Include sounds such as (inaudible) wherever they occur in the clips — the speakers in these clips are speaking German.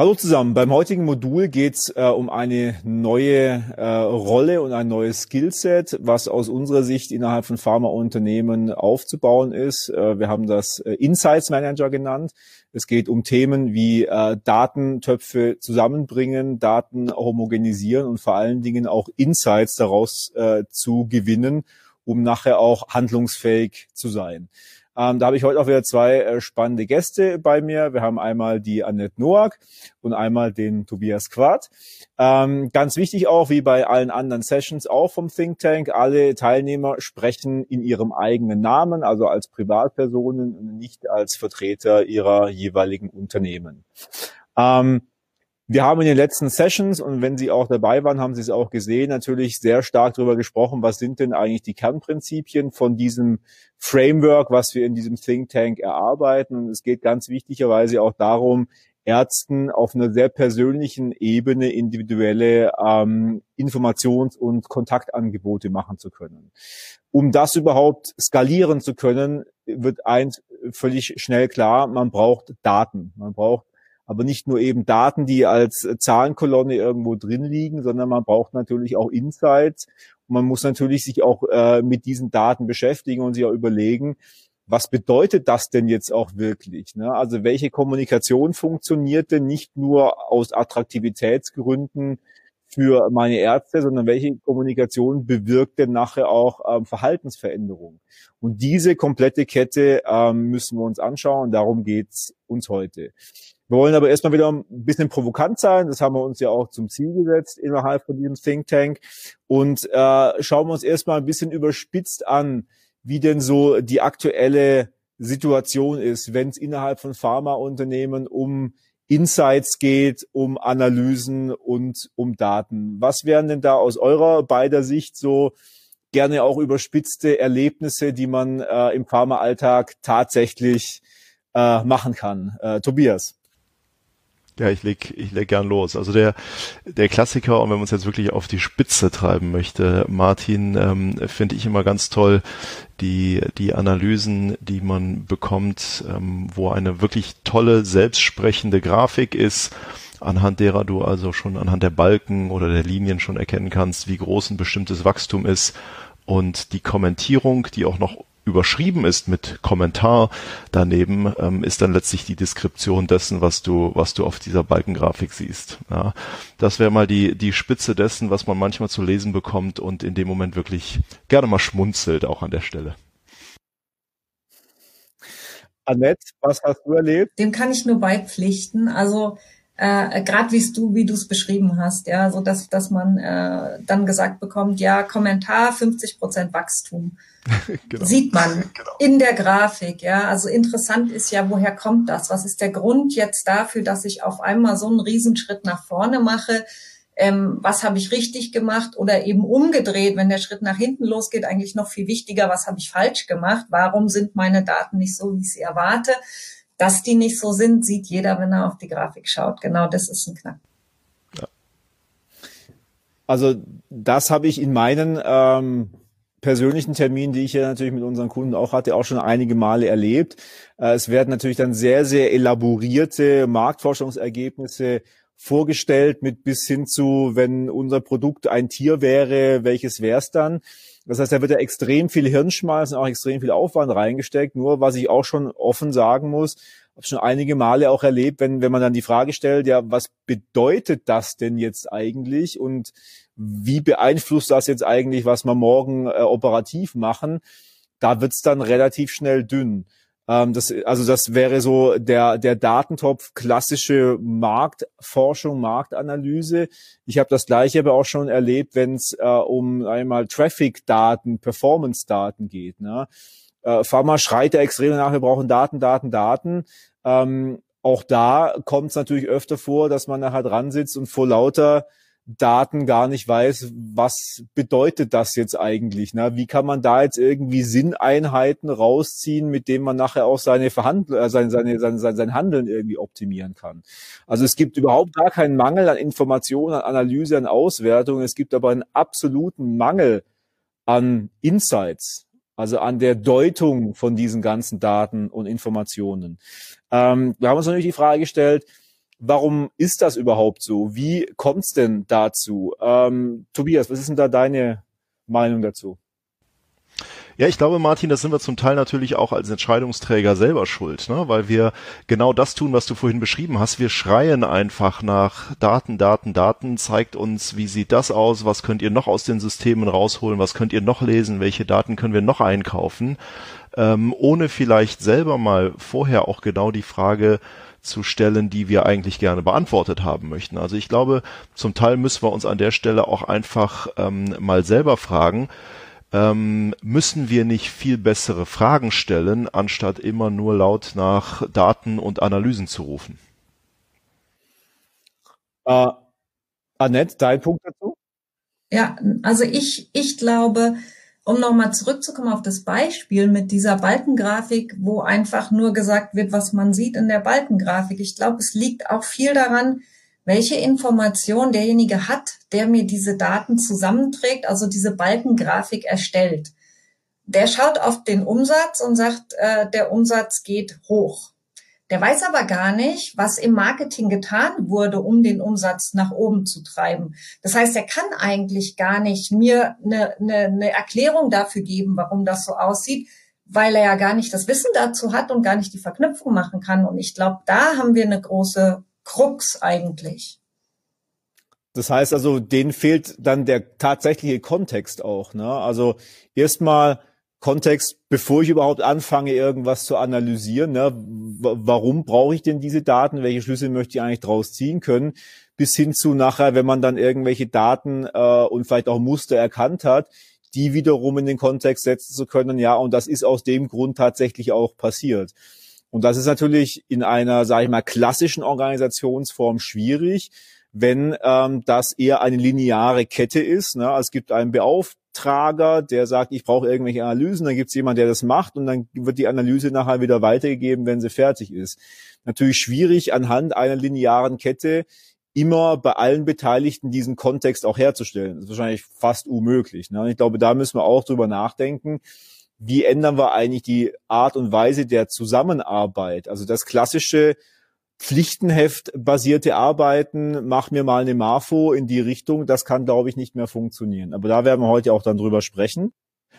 Hallo zusammen. Beim heutigen Modul geht es äh, um eine neue äh, Rolle und ein neues Skillset, was aus unserer Sicht innerhalb von Pharmaunternehmen aufzubauen ist. Äh, wir haben das äh, Insights Manager genannt. Es geht um Themen wie äh, Datentöpfe zusammenbringen, Daten homogenisieren und vor allen Dingen auch Insights daraus äh, zu gewinnen, um nachher auch handlungsfähig zu sein. Ähm, da habe ich heute auch wieder zwei äh, spannende Gäste bei mir. Wir haben einmal die Annette Noack und einmal den Tobias Quad. Ähm, ganz wichtig auch, wie bei allen anderen Sessions auch vom Think Tank, alle Teilnehmer sprechen in ihrem eigenen Namen, also als Privatpersonen und nicht als Vertreter ihrer jeweiligen Unternehmen. Ähm, wir haben in den letzten Sessions und wenn Sie auch dabei waren, haben Sie es auch gesehen, natürlich sehr stark darüber gesprochen, was sind denn eigentlich die Kernprinzipien von diesem Framework, was wir in diesem Think Tank erarbeiten. Und es geht ganz wichtigerweise auch darum, Ärzten auf einer sehr persönlichen Ebene individuelle ähm, Informations- und Kontaktangebote machen zu können. Um das überhaupt skalieren zu können, wird eins völlig schnell klar, man braucht Daten. Man braucht aber nicht nur eben Daten, die als Zahlenkolonne irgendwo drin liegen, sondern man braucht natürlich auch Insights. Und man muss natürlich sich auch äh, mit diesen Daten beschäftigen und sich auch überlegen, was bedeutet das denn jetzt auch wirklich? Ne? Also welche Kommunikation funktioniert denn nicht nur aus Attraktivitätsgründen für meine Ärzte, sondern welche Kommunikation bewirkt denn nachher auch ähm, Verhaltensveränderungen? Und diese komplette Kette ähm, müssen wir uns anschauen. Darum geht's uns heute. Wir wollen aber erstmal wieder ein bisschen provokant sein. Das haben wir uns ja auch zum Ziel gesetzt innerhalb von diesem Think Tank. Und äh, schauen wir uns erstmal ein bisschen überspitzt an, wie denn so die aktuelle Situation ist, wenn es innerhalb von Pharmaunternehmen um Insights geht, um Analysen und um Daten. Was wären denn da aus eurer beider Sicht so gerne auch überspitzte Erlebnisse, die man äh, im Pharmaalltag tatsächlich äh, machen kann? Äh, Tobias. Ja, ich leg, ich leg gern los. Also der, der Klassiker, und wenn man es jetzt wirklich auf die Spitze treiben möchte, Martin, ähm, finde ich immer ganz toll, die, die Analysen, die man bekommt, ähm, wo eine wirklich tolle, selbstsprechende Grafik ist, anhand derer du also schon anhand der Balken oder der Linien schon erkennen kannst, wie groß ein bestimmtes Wachstum ist und die Kommentierung, die auch noch überschrieben ist mit Kommentar daneben, ähm, ist dann letztlich die Deskription dessen, was du, was du auf dieser Balkengrafik siehst. Ja, das wäre mal die, die Spitze dessen, was man manchmal zu lesen bekommt und in dem Moment wirklich gerne mal schmunzelt, auch an der Stelle. Annette, was hast du erlebt? Dem kann ich nur beipflichten. Also äh, gerade wie du wie du es beschrieben hast, ja, so dass dass man äh, dann gesagt bekommt, ja Kommentar 50 Prozent Wachstum (laughs) genau. sieht man (laughs) genau. in der Grafik, ja. Also interessant ist ja, woher kommt das? Was ist der Grund jetzt dafür, dass ich auf einmal so einen Riesenschritt nach vorne mache? Ähm, was habe ich richtig gemacht oder eben umgedreht, wenn der Schritt nach hinten losgeht, eigentlich noch viel wichtiger, was habe ich falsch gemacht? Warum sind meine Daten nicht so, wie ich sie erwarte? Dass die nicht so sind, sieht jeder, wenn er auf die Grafik schaut. Genau das ist ein Knack. Ja. Also das habe ich in meinen ähm, persönlichen Terminen, die ich ja natürlich mit unseren Kunden auch hatte, auch schon einige Male erlebt. Äh, es werden natürlich dann sehr, sehr elaborierte Marktforschungsergebnisse vorgestellt mit bis hin zu, wenn unser Produkt ein Tier wäre, welches wäre es dann? Das heißt, da wird ja extrem viel Hirnschmalz und auch extrem viel Aufwand reingesteckt. Nur was ich auch schon offen sagen muss, habe schon einige Male auch erlebt, wenn, wenn man dann die Frage stellt, ja, was bedeutet das denn jetzt eigentlich und wie beeinflusst das jetzt eigentlich, was wir morgen äh, operativ machen? Da wird's dann relativ schnell dünn. Ähm, das, also das wäre so der, der Datentopf klassische Marktforschung, Marktanalyse. Ich habe das gleiche aber auch schon erlebt, wenn es äh, um einmal Traffic-Daten, Performance-Daten geht. Ne? Äh, Pharma schreit ja extrem nach, wir brauchen Daten, Daten, Daten. Ähm, auch da kommt es natürlich öfter vor, dass man nachher dran sitzt und vor lauter Daten gar nicht weiß, was bedeutet das jetzt eigentlich? Ne? Wie kann man da jetzt irgendwie Sinneinheiten rausziehen, mit denen man nachher auch seine Verhandl äh, seine, seine, seine, sein, sein Handeln irgendwie optimieren kann? Also es gibt überhaupt gar keinen Mangel an Informationen, an Analyse, an Auswertung. Es gibt aber einen absoluten Mangel an Insights, also an der Deutung von diesen ganzen Daten und Informationen. Ähm, wir haben uns natürlich die Frage gestellt, Warum ist das überhaupt so? Wie kommt es denn dazu? Ähm, Tobias, was ist denn da deine Meinung dazu? Ja, ich glaube, Martin, das sind wir zum Teil natürlich auch als Entscheidungsträger selber schuld, ne? weil wir genau das tun, was du vorhin beschrieben hast. Wir schreien einfach nach Daten, Daten, Daten, zeigt uns, wie sieht das aus, was könnt ihr noch aus den Systemen rausholen, was könnt ihr noch lesen, welche Daten können wir noch einkaufen, ähm, ohne vielleicht selber mal vorher auch genau die Frage zu stellen, die wir eigentlich gerne beantwortet haben möchten. Also ich glaube, zum Teil müssen wir uns an der Stelle auch einfach ähm, mal selber fragen, ähm, müssen wir nicht viel bessere Fragen stellen, anstatt immer nur laut nach Daten und Analysen zu rufen? Äh, Annette, dein Punkt dazu? Ja, also ich, ich glaube, um nochmal zurückzukommen auf das Beispiel mit dieser Balkengrafik, wo einfach nur gesagt wird, was man sieht in der Balkengrafik. Ich glaube, es liegt auch viel daran, welche Information derjenige hat, der mir diese Daten zusammenträgt, also diese Balkengrafik erstellt. Der schaut auf den Umsatz und sagt, äh, der Umsatz geht hoch. Der weiß aber gar nicht, was im Marketing getan wurde, um den Umsatz nach oben zu treiben. Das heißt, er kann eigentlich gar nicht mir eine, eine, eine Erklärung dafür geben, warum das so aussieht, weil er ja gar nicht das Wissen dazu hat und gar nicht die Verknüpfung machen kann. Und ich glaube, da haben wir eine große Krux eigentlich. Das heißt also, denen fehlt dann der tatsächliche Kontext auch. Ne? Also erstmal Kontext, bevor ich überhaupt anfange, irgendwas zu analysieren. Ne? Warum brauche ich denn diese Daten? Welche Schlüsse möchte ich eigentlich draus ziehen können? Bis hin zu nachher, wenn man dann irgendwelche Daten äh, und vielleicht auch Muster erkannt hat, die wiederum in den Kontext setzen zu können. Ja, und das ist aus dem Grund tatsächlich auch passiert. Und das ist natürlich in einer, sage ich mal, klassischen Organisationsform schwierig, wenn ähm, das eher eine lineare Kette ist. Ne? Es gibt einen Beauftrager, der sagt, ich brauche irgendwelche Analysen, dann gibt es jemand, der das macht und dann wird die Analyse nachher wieder weitergegeben, wenn sie fertig ist. Natürlich schwierig anhand einer linearen Kette immer bei allen Beteiligten diesen Kontext auch herzustellen. Das ist wahrscheinlich fast unmöglich. Ne? Und ich glaube, da müssen wir auch drüber nachdenken wie ändern wir eigentlich die Art und Weise der Zusammenarbeit? Also das klassische Pflichtenheft basierte Arbeiten, mach mir mal eine Marfo in die Richtung, das kann, glaube ich, nicht mehr funktionieren. Aber da werden wir heute auch dann drüber sprechen.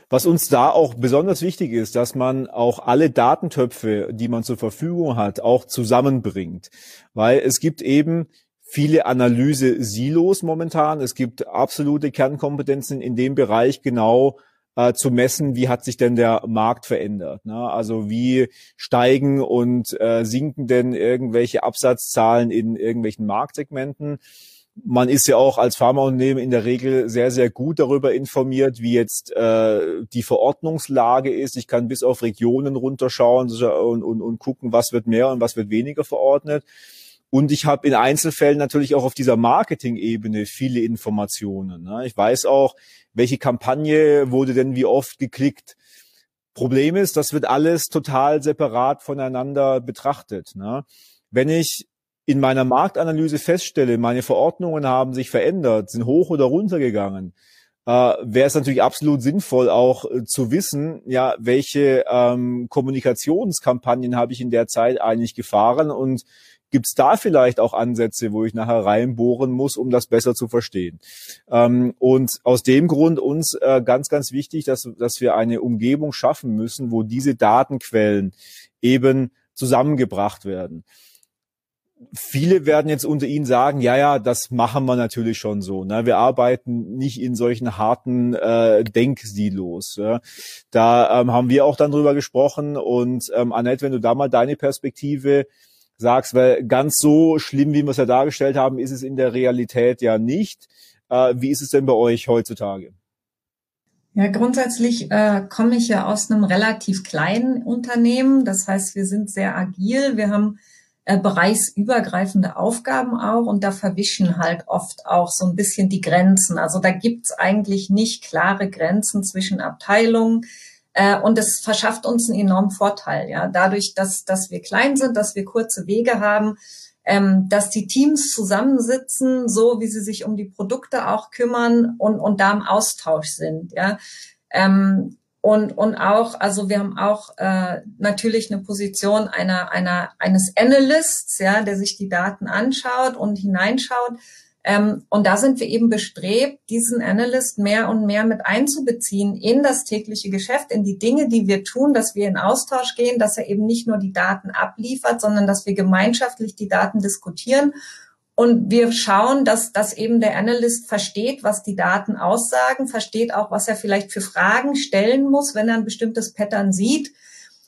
Was uns da auch besonders wichtig ist, dass man auch alle Datentöpfe, die man zur Verfügung hat, auch zusammenbringt. Weil es gibt eben viele Analyse-Silos momentan. Es gibt absolute Kernkompetenzen in dem Bereich genau äh, zu messen, wie hat sich denn der Markt verändert. Ne? Also wie steigen und äh, sinken denn irgendwelche Absatzzahlen in irgendwelchen Marktsegmenten. Man ist ja auch als Pharmaunternehmen in der Regel sehr, sehr gut darüber informiert, wie jetzt äh, die Verordnungslage ist. Ich kann bis auf Regionen runterschauen und, und, und gucken, was wird mehr und was wird weniger verordnet. Und ich habe in Einzelfällen natürlich auch auf dieser Marketing-Ebene viele Informationen. Ne? Ich weiß auch, welche Kampagne wurde denn wie oft geklickt. Problem ist, das wird alles total separat voneinander betrachtet. Ne? Wenn ich in meiner Marktanalyse feststelle, meine Verordnungen haben sich verändert, sind hoch oder runter gegangen, äh, wäre es natürlich absolut sinnvoll, auch äh, zu wissen, ja, welche ähm, Kommunikationskampagnen habe ich in der Zeit eigentlich gefahren und Gibt es da vielleicht auch Ansätze, wo ich nachher reinbohren muss, um das besser zu verstehen? Ähm, und aus dem Grund uns äh, ganz, ganz wichtig, dass, dass wir eine Umgebung schaffen müssen, wo diese Datenquellen eben zusammengebracht werden. Viele werden jetzt unter Ihnen sagen, ja, ja, das machen wir natürlich schon so. Ne? Wir arbeiten nicht in solchen harten äh, Denksilos. Ja? Da ähm, haben wir auch dann drüber gesprochen. Und ähm, Annette, wenn du da mal deine Perspektive sagst, weil ganz so schlimm, wie wir es ja dargestellt haben, ist es in der Realität ja nicht. Äh, wie ist es denn bei euch heutzutage? Ja, grundsätzlich äh, komme ich ja aus einem relativ kleinen Unternehmen. Das heißt, wir sind sehr agil. Wir haben äh, bereichsübergreifende Aufgaben auch und da verwischen halt oft auch so ein bisschen die Grenzen. Also da gibt's eigentlich nicht klare Grenzen zwischen Abteilungen. Äh, und es verschafft uns einen enormen Vorteil, ja. Dadurch, dass, dass wir klein sind, dass wir kurze Wege haben, ähm, dass die Teams zusammensitzen, so wie sie sich um die Produkte auch kümmern und, und da im Austausch sind, ja. Ähm, und, und auch, also wir haben auch äh, natürlich eine Position einer, einer, eines Analysts, ja, der sich die Daten anschaut und hineinschaut. Ähm, und da sind wir eben bestrebt, diesen Analyst mehr und mehr mit einzubeziehen in das tägliche Geschäft, in die Dinge, die wir tun, dass wir in Austausch gehen, dass er eben nicht nur die Daten abliefert, sondern dass wir gemeinschaftlich die Daten diskutieren. Und wir schauen, dass, dass eben der Analyst versteht, was die Daten aussagen, versteht auch, was er vielleicht für Fragen stellen muss, wenn er ein bestimmtes Pattern sieht,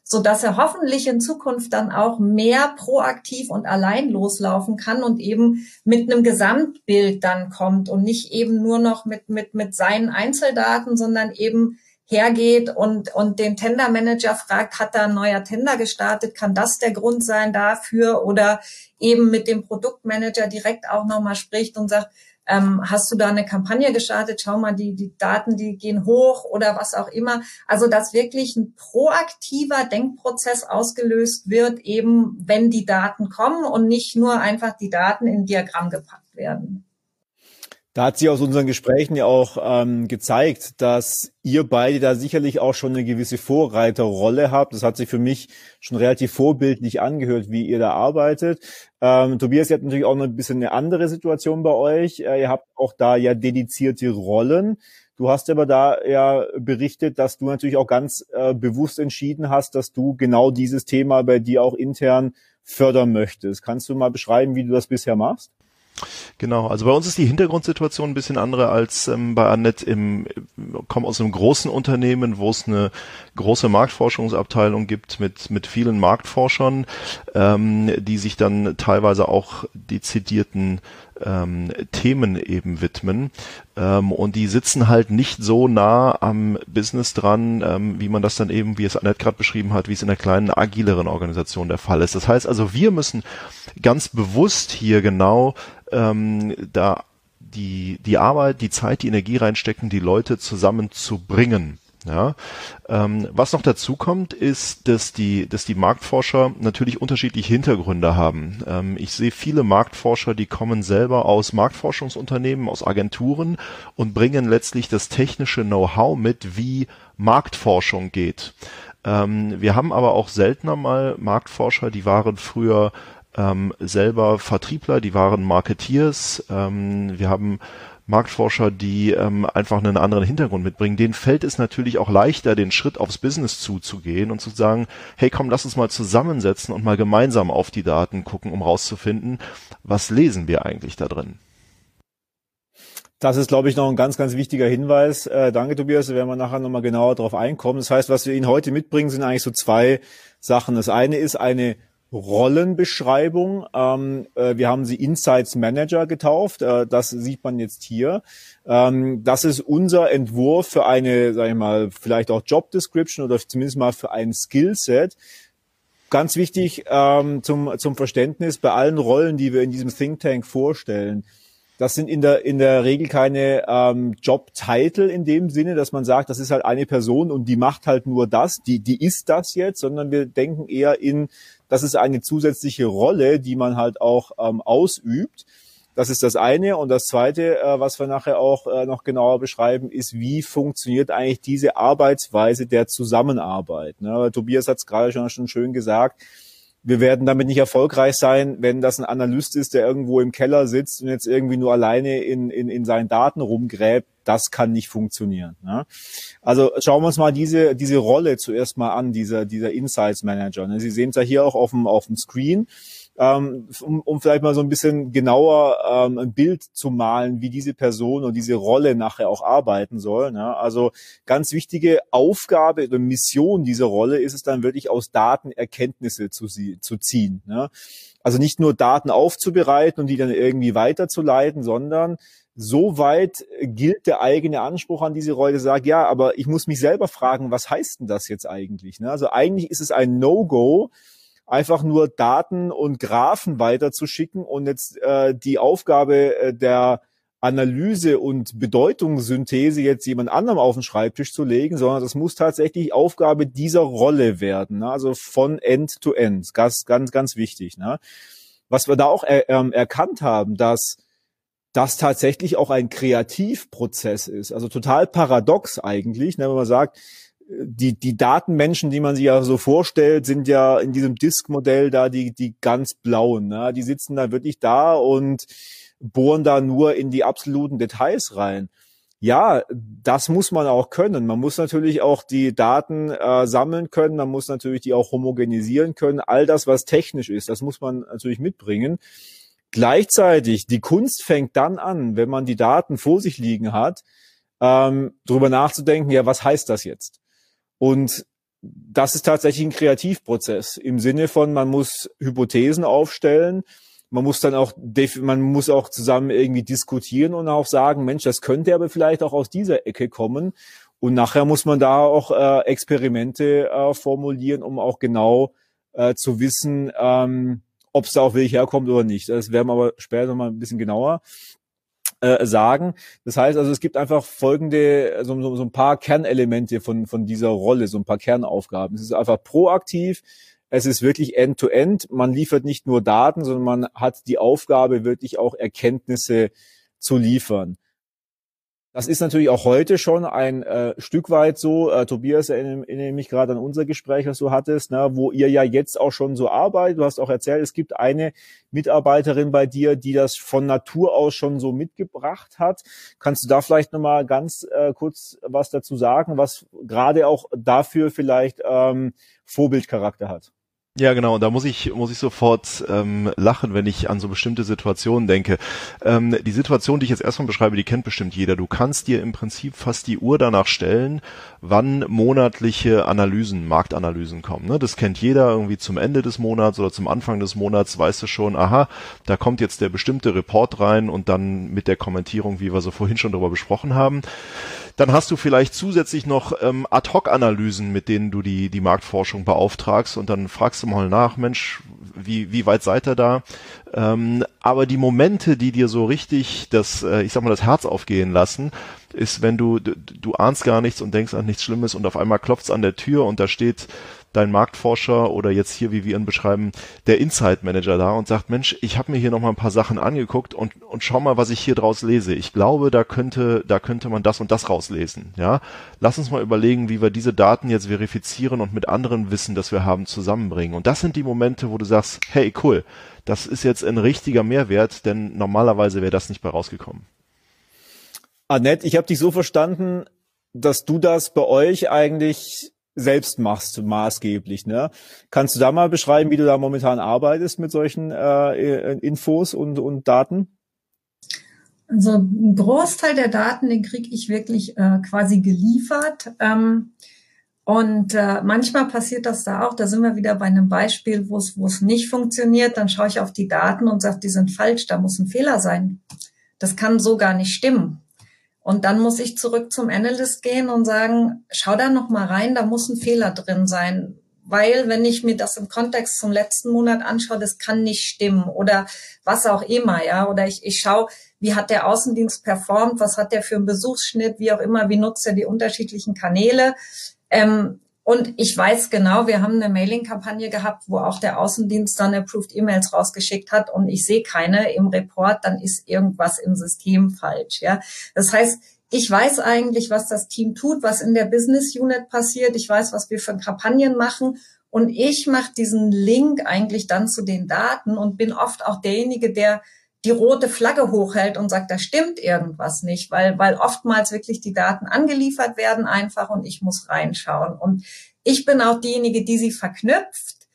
so dass er hoffentlich in Zukunft dann auch mehr proaktiv und allein loslaufen kann und eben mit einem Gesamtbild dann kommt und nicht eben nur noch mit, mit, mit seinen Einzeldaten, sondern eben hergeht und, und den Tendermanager fragt, hat da ein neuer Tender gestartet? Kann das der Grund sein dafür? Oder eben mit dem Produktmanager direkt auch nochmal spricht und sagt, ähm, hast du da eine Kampagne gestartet? Schau mal, die, die Daten, die gehen hoch oder was auch immer. Also, dass wirklich ein proaktiver Denkprozess ausgelöst wird, eben wenn die Daten kommen und nicht nur einfach die Daten in Diagramm gepackt werden. Da hat sie aus unseren Gesprächen ja auch ähm, gezeigt, dass ihr beide da sicherlich auch schon eine gewisse Vorreiterrolle habt. Das hat sich für mich schon relativ vorbildlich angehört, wie ihr da arbeitet. Ähm, Tobias, ihr habt natürlich auch noch ein bisschen eine andere Situation bei euch. Äh, ihr habt auch da ja dedizierte Rollen. Du hast aber da ja berichtet, dass du natürlich auch ganz äh, bewusst entschieden hast, dass du genau dieses Thema bei dir auch intern fördern möchtest. Kannst du mal beschreiben, wie du das bisher machst? Genau, also bei uns ist die Hintergrundsituation ein bisschen andere als ähm, bei Annette im, komme aus einem großen Unternehmen, wo es eine große Marktforschungsabteilung gibt mit, mit vielen Marktforschern, ähm, die sich dann teilweise auch dezidierten ähm, Themen eben widmen. Ähm, und die sitzen halt nicht so nah am Business dran, ähm, wie man das dann eben, wie es Annette gerade beschrieben hat, wie es in der kleinen, agileren Organisation der Fall ist. Das heißt also, wir müssen ganz bewusst hier genau ähm, da die, die Arbeit, die Zeit, die Energie reinstecken, die Leute zusammenzubringen. Ja, ähm, was noch dazu kommt, ist, dass die, dass die Marktforscher natürlich unterschiedliche Hintergründe haben. Ähm, ich sehe viele Marktforscher, die kommen selber aus Marktforschungsunternehmen, aus Agenturen und bringen letztlich das technische Know-how mit, wie Marktforschung geht. Ähm, wir haben aber auch seltener mal Marktforscher, die waren früher ähm, selber Vertriebler, die waren Marketeers. Ähm, wir haben Marktforscher, die ähm, einfach einen anderen Hintergrund mitbringen, denen fällt es natürlich auch leichter, den Schritt aufs Business zuzugehen und zu sagen, hey komm, lass uns mal zusammensetzen und mal gemeinsam auf die Daten gucken, um rauszufinden, was lesen wir eigentlich da drin. Das ist, glaube ich, noch ein ganz, ganz wichtiger Hinweis. Äh, danke, Tobias. Da werden wir nachher nochmal genauer drauf einkommen. Das heißt, was wir Ihnen heute mitbringen, sind eigentlich so zwei Sachen. Das eine ist eine Rollenbeschreibung. Ähm, äh, wir haben sie Insights Manager getauft. Äh, das sieht man jetzt hier. Ähm, das ist unser Entwurf für eine, sag ich mal, vielleicht auch Job Description oder zumindest mal für ein Skillset. Ganz wichtig ähm, zum, zum Verständnis bei allen Rollen, die wir in diesem Think Tank vorstellen. Das sind in der, in der Regel keine ähm, Job-Title in dem Sinne, dass man sagt, das ist halt eine Person und die macht halt nur das, die, die ist das jetzt, sondern wir denken eher in das ist eine zusätzliche Rolle, die man halt auch ähm, ausübt. Das ist das eine. Und das zweite, äh, was wir nachher auch äh, noch genauer beschreiben, ist, wie funktioniert eigentlich diese Arbeitsweise der Zusammenarbeit. Ne? Tobias hat es gerade schon, schon schön gesagt wir werden damit nicht erfolgreich sein, wenn das ein Analyst ist, der irgendwo im Keller sitzt und jetzt irgendwie nur alleine in, in, in seinen Daten rumgräbt. Das kann nicht funktionieren. Ne? Also schauen wir uns mal diese, diese Rolle zuerst mal an, dieser, dieser Insights Manager. Ne? Sie sehen es ja hier auch auf dem, auf dem Screen ähm, um, um vielleicht mal so ein bisschen genauer ähm, ein Bild zu malen, wie diese Person und diese Rolle nachher auch arbeiten soll. Ne? Also ganz wichtige Aufgabe oder Mission dieser Rolle ist es dann wirklich aus Daten Erkenntnisse zu, zu ziehen. Ne? Also nicht nur Daten aufzubereiten und die dann irgendwie weiterzuleiten, sondern so weit gilt der eigene Anspruch an diese Rolle, sagt, ja, aber ich muss mich selber fragen, was heißt denn das jetzt eigentlich? Ne? Also eigentlich ist es ein No-Go, einfach nur Daten und Graphen weiterzuschicken und jetzt äh, die Aufgabe äh, der Analyse und Bedeutungssynthese jetzt jemand anderem auf den Schreibtisch zu legen, sondern das muss tatsächlich Aufgabe dieser Rolle werden, ne? also von End to End, ganz, ganz, ganz wichtig. Ne? Was wir da auch er, ähm, erkannt haben, dass das tatsächlich auch ein Kreativprozess ist, also total paradox eigentlich, ne? wenn man sagt, die, die Datenmenschen, die man sich ja so vorstellt, sind ja in diesem Disk-Modell da die, die ganz blauen. Ne? Die sitzen da wirklich da und bohren da nur in die absoluten Details rein. Ja, das muss man auch können. Man muss natürlich auch die Daten äh, sammeln können, man muss natürlich die auch homogenisieren können. All das, was technisch ist, das muss man natürlich mitbringen. Gleichzeitig, die Kunst fängt dann an, wenn man die Daten vor sich liegen hat, ähm, darüber nachzudenken, ja, was heißt das jetzt? Und das ist tatsächlich ein Kreativprozess im Sinne von, man muss Hypothesen aufstellen, man muss dann auch, man muss auch zusammen irgendwie diskutieren und auch sagen, Mensch, das könnte aber vielleicht auch aus dieser Ecke kommen. Und nachher muss man da auch äh, Experimente äh, formulieren, um auch genau äh, zu wissen, ähm, ob es da auch wirklich herkommt oder nicht. Das werden wir aber später noch mal ein bisschen genauer äh, sagen. Das heißt also, es gibt einfach folgende, so, so, so ein paar Kernelemente von, von dieser Rolle, so ein paar Kernaufgaben. Es ist einfach proaktiv, es ist wirklich end-to-end. -End. Man liefert nicht nur Daten, sondern man hat die Aufgabe, wirklich auch Erkenntnisse zu liefern. Das ist natürlich auch heute schon ein äh, Stück weit so. Äh, Tobias, erinnere, mich gerade an unser Gespräch, was du hattest, ne, wo ihr ja jetzt auch schon so arbeitet. Du hast auch erzählt, es gibt eine Mitarbeiterin bei dir, die das von Natur aus schon so mitgebracht hat. Kannst du da vielleicht nochmal ganz äh, kurz was dazu sagen, was gerade auch dafür vielleicht ähm, Vorbildcharakter hat? Ja, genau. Und da muss ich muss ich sofort ähm, lachen, wenn ich an so bestimmte Situationen denke. Ähm, die Situation, die ich jetzt erstmal beschreibe, die kennt bestimmt jeder. Du kannst dir im Prinzip fast die Uhr danach stellen, wann monatliche Analysen, Marktanalysen kommen. Ne? Das kennt jeder irgendwie zum Ende des Monats oder zum Anfang des Monats. Weißt du schon, aha, da kommt jetzt der bestimmte Report rein und dann mit der Kommentierung, wie wir so vorhin schon darüber besprochen haben. Dann hast du vielleicht zusätzlich noch ähm, Ad-Hoc-Analysen, mit denen du die, die Marktforschung beauftragst und dann fragst du mal nach, Mensch, wie, wie weit seid ihr da? Ähm, aber die Momente, die dir so richtig das, äh, ich sag mal, das Herz aufgehen lassen, ist, wenn du, du, du ahnst gar nichts und denkst an nichts Schlimmes und auf einmal klopft's an der Tür und da steht dein Marktforscher oder jetzt hier, wie wir ihn beschreiben, der Insight Manager da und sagt, Mensch, ich habe mir hier noch mal ein paar Sachen angeguckt und, und schau mal, was ich hier draus lese. Ich glaube, da könnte, da könnte man das und das rauslesen. Ja, lass uns mal überlegen, wie wir diese Daten jetzt verifizieren und mit anderen Wissen, das wir haben, zusammenbringen. Und das sind die Momente, wo du sagst, hey, cool, das ist jetzt ein richtiger Mehrwert, denn normalerweise wäre das nicht bei rausgekommen. Annette, ich habe dich so verstanden, dass du das bei euch eigentlich selbst machst, maßgeblich. Ne? Kannst du da mal beschreiben, wie du da momentan arbeitest mit solchen äh, Infos und, und Daten? Also ein Großteil der Daten, den kriege ich wirklich äh, quasi geliefert. Ähm, und äh, manchmal passiert das da auch, da sind wir wieder bei einem Beispiel, wo es nicht funktioniert, dann schaue ich auf die Daten und sage, die sind falsch, da muss ein Fehler sein. Das kann so gar nicht stimmen. Und dann muss ich zurück zum Analyst gehen und sagen, schau da noch mal rein, da muss ein Fehler drin sein. Weil, wenn ich mir das im Kontext zum letzten Monat anschaue, das kann nicht stimmen oder was auch immer, ja. Oder ich, ich schaue, wie hat der Außendienst performt, was hat der für einen Besuchsschnitt, wie auch immer, wie nutzt er die unterschiedlichen Kanäle. Ähm, und ich weiß genau, wir haben eine Mailing-Kampagne gehabt, wo auch der Außendienst dann approved E-Mails rausgeschickt hat und ich sehe keine im Report, dann ist irgendwas im System falsch. Ja, das heißt, ich weiß eigentlich, was das Team tut, was in der Business Unit passiert. Ich weiß, was wir für Kampagnen machen und ich mache diesen Link eigentlich dann zu den Daten und bin oft auch derjenige, der die rote Flagge hochhält und sagt, da stimmt irgendwas nicht, weil, weil oftmals wirklich die Daten angeliefert werden einfach und ich muss reinschauen. Und ich bin auch diejenige, die sie verknüpft.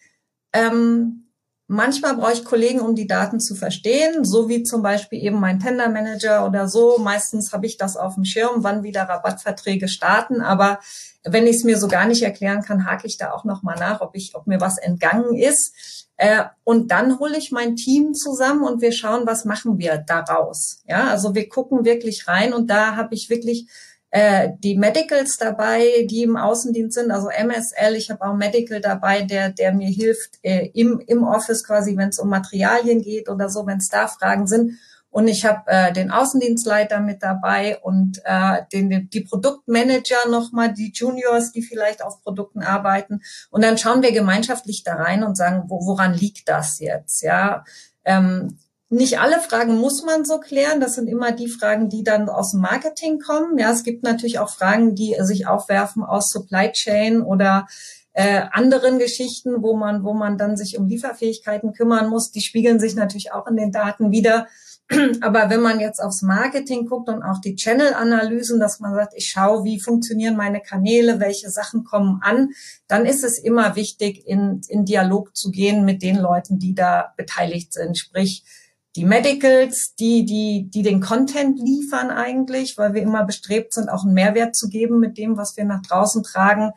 Ähm, manchmal brauche ich Kollegen, um die Daten zu verstehen, so wie zum Beispiel eben mein Tender Manager oder so. Meistens habe ich das auf dem Schirm, wann wieder Rabattverträge starten. Aber wenn ich es mir so gar nicht erklären kann, hake ich da auch noch mal nach, ob ich, ob mir was entgangen ist. Äh, und dann hole ich mein Team zusammen und wir schauen, was machen wir daraus. Ja, also wir gucken wirklich rein und da habe ich wirklich äh, die Medicals dabei, die im Außendienst sind, also MSL. Ich habe auch Medical dabei, der der mir hilft äh, im im Office quasi, wenn es um Materialien geht oder so, wenn es da Fragen sind. Und ich habe äh, den Außendienstleiter mit dabei und äh, den, die Produktmanager nochmal, die Juniors, die vielleicht auf Produkten arbeiten. Und dann schauen wir gemeinschaftlich da rein und sagen, wo, woran liegt das jetzt? Ja, ähm, nicht alle Fragen muss man so klären. Das sind immer die Fragen, die dann aus dem Marketing kommen. Ja, es gibt natürlich auch Fragen, die sich aufwerfen aus Supply Chain oder äh, anderen Geschichten, wo man, wo man dann sich um Lieferfähigkeiten kümmern muss. Die spiegeln sich natürlich auch in den Daten wieder. (clears throat) Aber wenn man jetzt aufs Marketing guckt und auch die Channel-Analysen, dass man sagt, ich schaue, wie funktionieren meine Kanäle, welche Sachen kommen an, dann ist es immer wichtig, in, in Dialog zu gehen mit den Leuten, die da beteiligt sind. Sprich, die Medicals, die, die, die den Content liefern eigentlich, weil wir immer bestrebt sind, auch einen Mehrwert zu geben mit dem, was wir nach draußen tragen.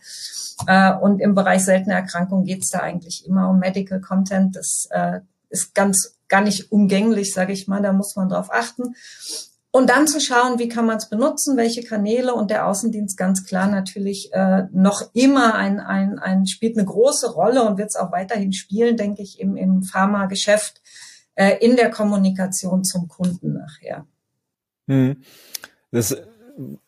Äh, und im Bereich seltene Erkrankungen geht es da eigentlich immer um Medical Content. Das äh, ist ganz gar nicht umgänglich, sage ich mal. Da muss man drauf achten. Und dann zu schauen, wie kann man es benutzen, welche Kanäle und der Außendienst ganz klar natürlich äh, noch immer ein, ein, ein spielt eine große Rolle und wird es auch weiterhin spielen, denke ich, im, im Pharmageschäft äh, in der Kommunikation zum Kunden nachher. Hm. Das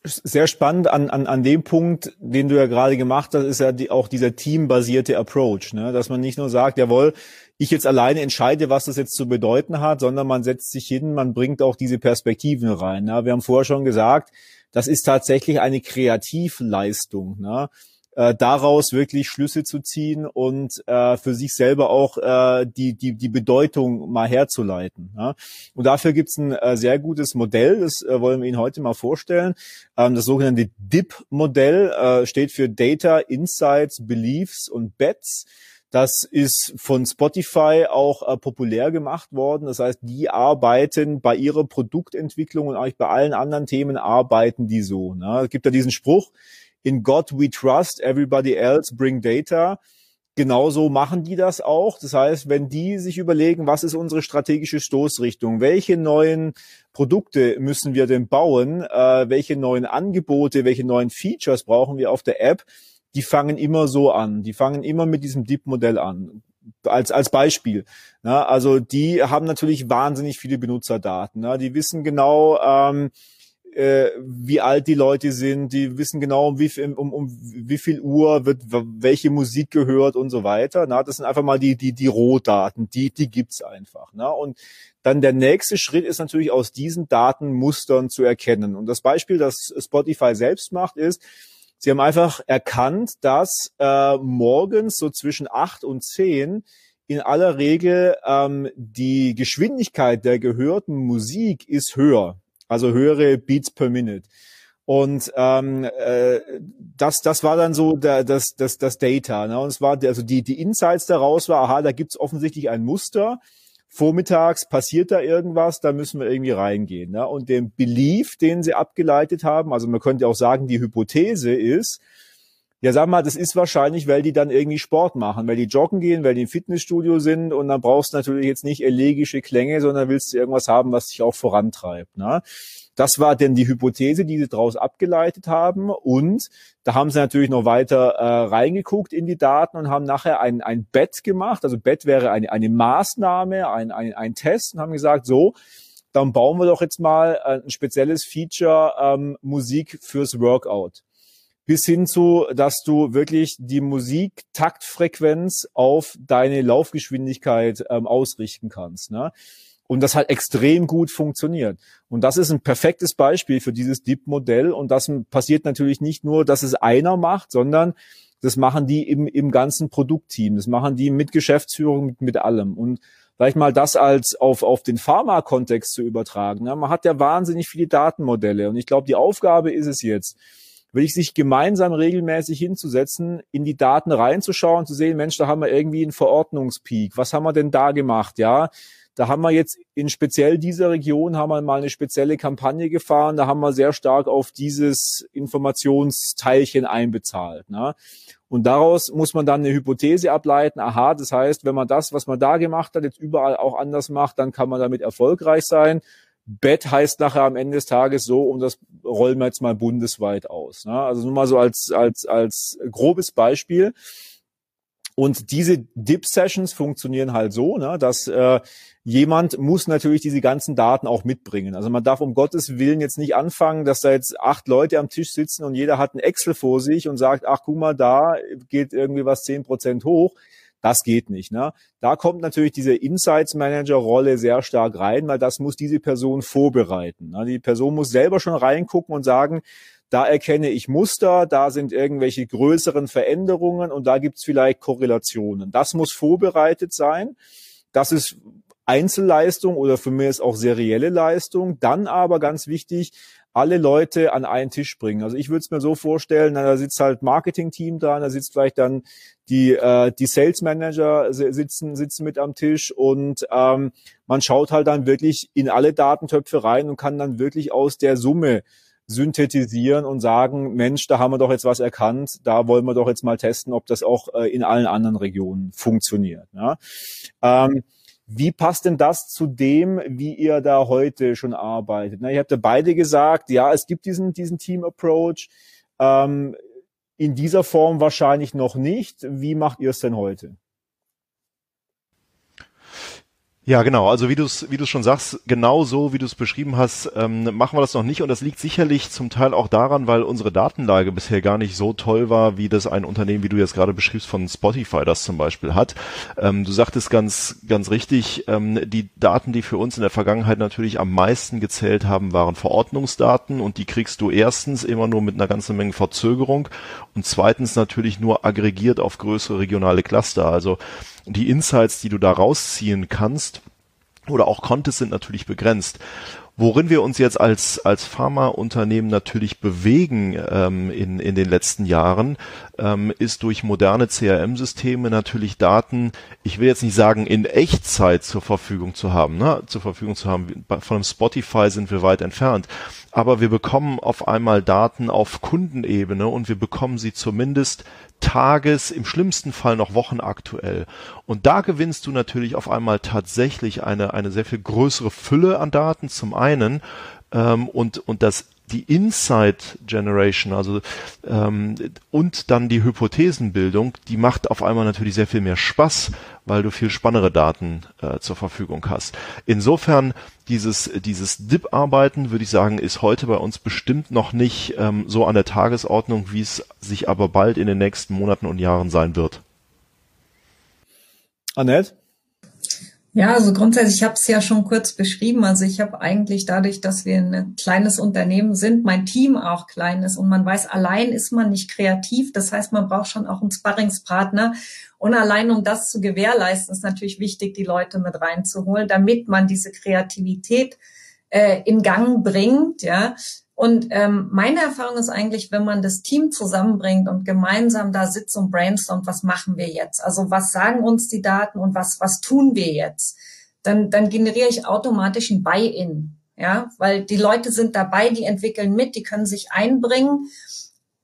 sehr spannend an, an, an dem Punkt, den du ja gerade gemacht hast, ist ja die, auch dieser teambasierte Approach, ne? dass man nicht nur sagt, jawohl, ich jetzt alleine entscheide, was das jetzt zu bedeuten hat, sondern man setzt sich hin, man bringt auch diese Perspektiven rein. Ne? Wir haben vorher schon gesagt, das ist tatsächlich eine Kreativleistung. Ne? Äh, daraus wirklich Schlüsse zu ziehen und äh, für sich selber auch äh, die, die, die Bedeutung mal herzuleiten. Ja? Und dafür gibt's ein äh, sehr gutes Modell, das äh, wollen wir Ihnen heute mal vorstellen. Ähm, das sogenannte DIP-Modell äh, steht für Data, Insights, Beliefs und Bets. Das ist von Spotify auch äh, populär gemacht worden. Das heißt, die arbeiten bei ihrer Produktentwicklung und eigentlich bei allen anderen Themen arbeiten die so. Ne? Es gibt ja diesen Spruch, in God we trust, everybody else bring data. Genauso machen die das auch. Das heißt, wenn die sich überlegen, was ist unsere strategische Stoßrichtung, welche neuen Produkte müssen wir denn bauen, äh, welche neuen Angebote, welche neuen Features brauchen wir auf der App, die fangen immer so an. Die fangen immer mit diesem Deep-Modell an. Als, als Beispiel. Na, also die haben natürlich wahnsinnig viele Benutzerdaten. Na, die wissen genau, ähm, äh, wie alt die Leute sind, die wissen genau, um wie viel, um, um wie viel Uhr wird welche Musik gehört und so weiter. Na, das sind einfach mal die, die, die Rohdaten, die, die gibt's einfach. Na, und dann der nächste Schritt ist natürlich aus diesen Datenmustern zu erkennen. Und das Beispiel, das Spotify selbst macht, ist, sie haben einfach erkannt, dass äh, morgens so zwischen acht und zehn in aller Regel ähm, die Geschwindigkeit der gehörten Musik ist höher also höhere Beats per Minute. Und ähm, äh, das, das war dann so der, das, das, das Data. Ne? Und es war also die, die Insights daraus war, aha, da gibt's offensichtlich ein Muster. Vormittags passiert da irgendwas, da müssen wir irgendwie reingehen. Ne? Und den Belief, den sie abgeleitet haben, also man könnte auch sagen, die Hypothese ist, ja, sag mal, das ist wahrscheinlich, weil die dann irgendwie Sport machen, weil die joggen gehen, weil die im Fitnessstudio sind und dann brauchst du natürlich jetzt nicht elegische Klänge, sondern willst du irgendwas haben, was dich auch vorantreibt. Ne? Das war denn die Hypothese, die sie daraus abgeleitet haben. Und da haben sie natürlich noch weiter äh, reingeguckt in die Daten und haben nachher ein, ein Bet gemacht. Also Bet wäre eine, eine Maßnahme, ein, ein, ein Test und haben gesagt, so, dann bauen wir doch jetzt mal ein spezielles Feature ähm, Musik fürs Workout bis hin zu, dass du wirklich die Musik-Taktfrequenz auf deine Laufgeschwindigkeit ähm, ausrichten kannst. Ne? Und das hat extrem gut funktioniert. Und das ist ein perfektes Beispiel für dieses Deep-Modell. Und das passiert natürlich nicht nur, dass es einer macht, sondern das machen die im, im ganzen Produktteam. Das machen die mit Geschäftsführung, mit, mit allem. Und vielleicht mal das als auf, auf den Pharma-Kontext zu übertragen. Ne? Man hat ja wahnsinnig viele Datenmodelle. Und ich glaube, die Aufgabe ist es jetzt, wirklich sich gemeinsam regelmäßig hinzusetzen, in die Daten reinzuschauen, zu sehen, Mensch, da haben wir irgendwie einen Verordnungspeak. Was haben wir denn da gemacht? Ja, da haben wir jetzt in speziell dieser Region haben wir mal eine spezielle Kampagne gefahren. Da haben wir sehr stark auf dieses Informationsteilchen einbezahlt. Ne? Und daraus muss man dann eine Hypothese ableiten. Aha, das heißt, wenn man das, was man da gemacht hat, jetzt überall auch anders macht, dann kann man damit erfolgreich sein. Bet heißt nachher am Ende des Tages so, und das rollen wir jetzt mal bundesweit aus. Ne? Also nur mal so als, als, als grobes Beispiel. Und diese Dip-Sessions funktionieren halt so, ne, dass äh, jemand muss natürlich diese ganzen Daten auch mitbringen. Also man darf um Gottes Willen jetzt nicht anfangen, dass da jetzt acht Leute am Tisch sitzen und jeder hat ein Excel vor sich und sagt, ach guck mal, da geht irgendwie was zehn Prozent hoch Das geht nicht. Ne? Da kommt natürlich diese Insights Manager Rolle sehr stark rein, weil das muss diese Person vorbereiten. Ne? Die Person muss selber schon reingucken und sagen, da erkenne ich Muster, da sind irgendwelche größeren Veränderungen und da gibt's vielleicht Korrelationen. Das muss vorbereitet sein. Das ist Einzelleistung oder für mich ist auch serielle Leistung. Dann aber ganz wichtig, alle Leute an einen Tisch bringen. Also ich würde es mir so vorstellen, da sitzt halt Marketing-Team dran, da sitzt vielleicht dann die, äh, die Sales Manager sitzen, sitzen mit am Tisch und ähm, man schaut halt dann wirklich in alle Datentöpfe rein und kann dann wirklich aus der Summe synthetisieren und sagen, Mensch, da haben wir doch jetzt was erkannt, da wollen wir doch jetzt mal testen, ob das auch äh, in allen anderen Regionen funktioniert. Ja? Ähm, wie passt denn das zu dem, wie ihr da heute schon arbeitet? Na, ihr habt ja beide gesagt, ja, es gibt diesen, diesen Team-Approach. Ähm, in dieser Form wahrscheinlich noch nicht. Wie macht ihr es denn heute? Ja, genau. Also wie du es wie du schon sagst, genau so wie du es beschrieben hast, ähm, machen wir das noch nicht. Und das liegt sicherlich zum Teil auch daran, weil unsere Datenlage bisher gar nicht so toll war, wie das ein Unternehmen, wie du jetzt gerade beschriebst, von Spotify das zum Beispiel hat. Ähm, du sagtest ganz ganz richtig, ähm, die Daten, die für uns in der Vergangenheit natürlich am meisten gezählt haben, waren Verordnungsdaten und die kriegst du erstens immer nur mit einer ganzen Menge Verzögerung und zweitens natürlich nur aggregiert auf größere regionale Cluster. Also die Insights, die du da rausziehen kannst oder auch konntest, sind natürlich begrenzt. Worin wir uns jetzt als, als Pharmaunternehmen natürlich bewegen ähm, in, in den letzten Jahren, ähm, ist durch moderne CRM-Systeme natürlich Daten, ich will jetzt nicht sagen in Echtzeit zur Verfügung zu haben, ne? zur Verfügung zu haben. Von einem Spotify sind wir weit entfernt. Aber wir bekommen auf einmal Daten auf Kundenebene und wir bekommen sie zumindest Tages, im schlimmsten Fall noch wochenaktuell. Und da gewinnst du natürlich auf einmal tatsächlich eine, eine sehr viel größere Fülle an Daten zum einen ähm, und, und das die Insight Generation, also ähm, und dann die Hypothesenbildung, die macht auf einmal natürlich sehr viel mehr Spaß, weil du viel spannendere Daten äh, zur Verfügung hast. Insofern dieses dieses DIP-Arbeiten würde ich sagen ist heute bei uns bestimmt noch nicht ähm, so an der Tagesordnung, wie es sich aber bald in den nächsten Monaten und Jahren sein wird. Annette? Ja, also grundsätzlich, ich habe es ja schon kurz beschrieben. Also ich habe eigentlich dadurch, dass wir ein kleines Unternehmen sind, mein Team auch klein ist und man weiß, allein ist man nicht kreativ. Das heißt, man braucht schon auch einen Sparringspartner. Und allein um das zu gewährleisten, ist natürlich wichtig, die Leute mit reinzuholen, damit man diese Kreativität äh, in Gang bringt. Ja, und ähm, meine Erfahrung ist eigentlich, wenn man das Team zusammenbringt und gemeinsam da sitzt und brainstormt, was machen wir jetzt? Also was sagen uns die Daten und was, was tun wir jetzt? Dann, dann generiere ich automatisch ein Buy-in. Ja, weil die Leute sind dabei, die entwickeln mit, die können sich einbringen.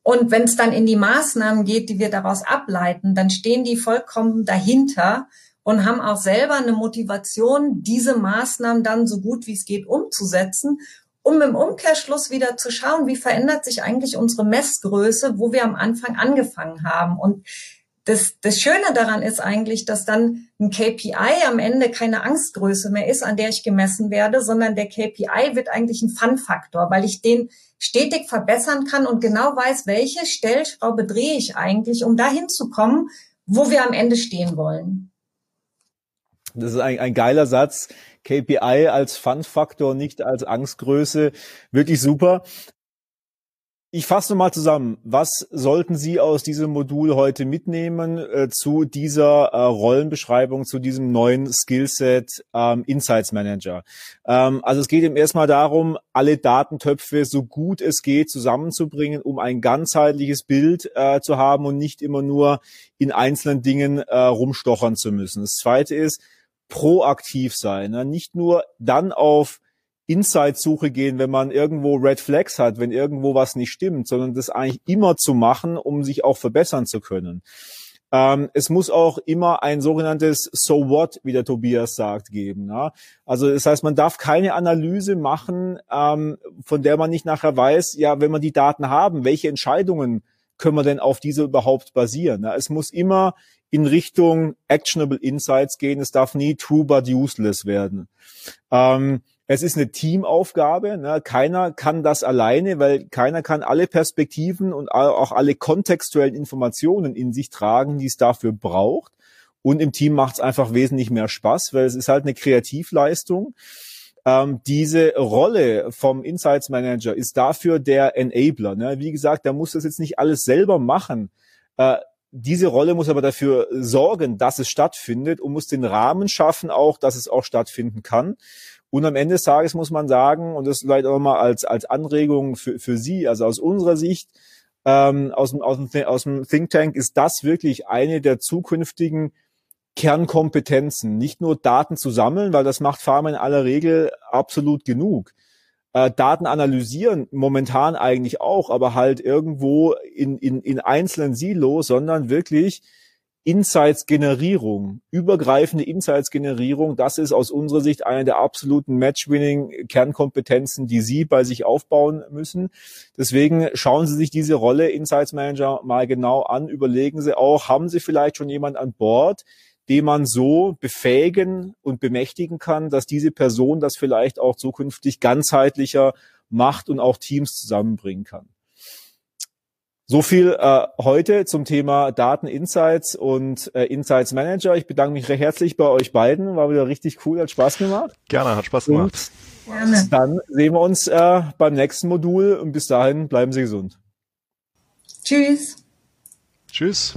Und wenn es dann in die Maßnahmen geht, die wir daraus ableiten, dann stehen die vollkommen dahinter und haben auch selber eine Motivation, diese Maßnahmen dann so gut wie es geht umzusetzen um im Umkehrschluss wieder zu schauen, wie verändert sich eigentlich unsere Messgröße, wo wir am Anfang angefangen haben. Und das, das Schöne daran ist eigentlich, dass dann ein KPI am Ende keine Angstgröße mehr ist, an der ich gemessen werde, sondern der KPI wird eigentlich ein Fun-Faktor, weil ich den stetig verbessern kann und genau weiß, welche Stellschraube drehe ich eigentlich, um dahin zu kommen, wo wir am Ende stehen wollen. Das ist ein, ein geiler Satz. KPI als Fun-Faktor, nicht als Angstgröße. Wirklich super. Ich fasse nochmal zusammen. Was sollten Sie aus diesem Modul heute mitnehmen äh, zu dieser äh, Rollenbeschreibung, zu diesem neuen Skillset ähm, Insights Manager? Ähm, also es geht eben erstmal darum, alle Datentöpfe so gut es geht zusammenzubringen, um ein ganzheitliches Bild äh, zu haben und nicht immer nur in einzelnen Dingen äh, rumstochern zu müssen. Das zweite ist, proaktiv sein. Ne? Nicht nur dann auf Insight-Suche gehen, wenn man irgendwo Red Flags hat, wenn irgendwo was nicht stimmt, sondern das eigentlich immer zu machen, um sich auch verbessern zu können. Ähm, es muss auch immer ein sogenanntes So what, wie der Tobias sagt, geben. Ja? Also das heißt, man darf keine Analyse machen, ähm, von der man nicht nachher weiß, ja, wenn wir die Daten haben, welche Entscheidungen können wir denn auf diese überhaupt basieren? Es muss immer in Richtung Actionable Insights gehen. Es darf nie true but useless werden. Ähm, es ist eine Teamaufgabe. Ne? Keiner kann das alleine, weil keiner kann alle Perspektiven und auch alle kontextuellen Informationen in sich tragen, die es dafür braucht. und im Team macht es einfach wesentlich mehr Spaß, weil es ist halt eine Kreativleistung. Ähm, diese Rolle vom Insights Manager ist dafür der Enabler. Ne? Wie gesagt, der muss das jetzt nicht alles selber machen. Äh, diese Rolle muss aber dafür sorgen, dass es stattfindet und muss den Rahmen schaffen auch, dass es auch stattfinden kann. Und am Ende des Tages muss man sagen, und das vielleicht auch mal als, als Anregung für, für Sie, also aus unserer Sicht, ähm, aus, aus, dem, aus dem Think Tank ist das wirklich eine der zukünftigen Kernkompetenzen. Nicht nur Daten zu sammeln, weil das macht Pharma in aller Regel absolut genug. Äh, Daten analysieren momentan eigentlich auch, aber halt irgendwo in, in, in einzelnen Silos, sondern wirklich Insights-Generierung, übergreifende Insights-Generierung, das ist aus unserer Sicht eine der absoluten Match-Winning-Kernkompetenzen, die Sie bei sich aufbauen müssen. Deswegen schauen Sie sich diese Rolle Insights Manager mal genau an, überlegen Sie auch, haben Sie vielleicht schon jemand an Bord, den man so befähigen und bemächtigen kann, dass diese Person das vielleicht auch zukünftig ganzheitlicher macht und auch Teams zusammenbringen kann. So viel äh, heute zum Thema Daten Insights und äh, Insights Manager. Ich bedanke mich recht herzlich bei euch beiden. War wieder richtig cool, hat Spaß gemacht. Gerne, hat Spaß gemacht. Und Gerne. Dann sehen wir uns äh, beim nächsten Modul und bis dahin bleiben Sie gesund. Tschüss. Tschüss.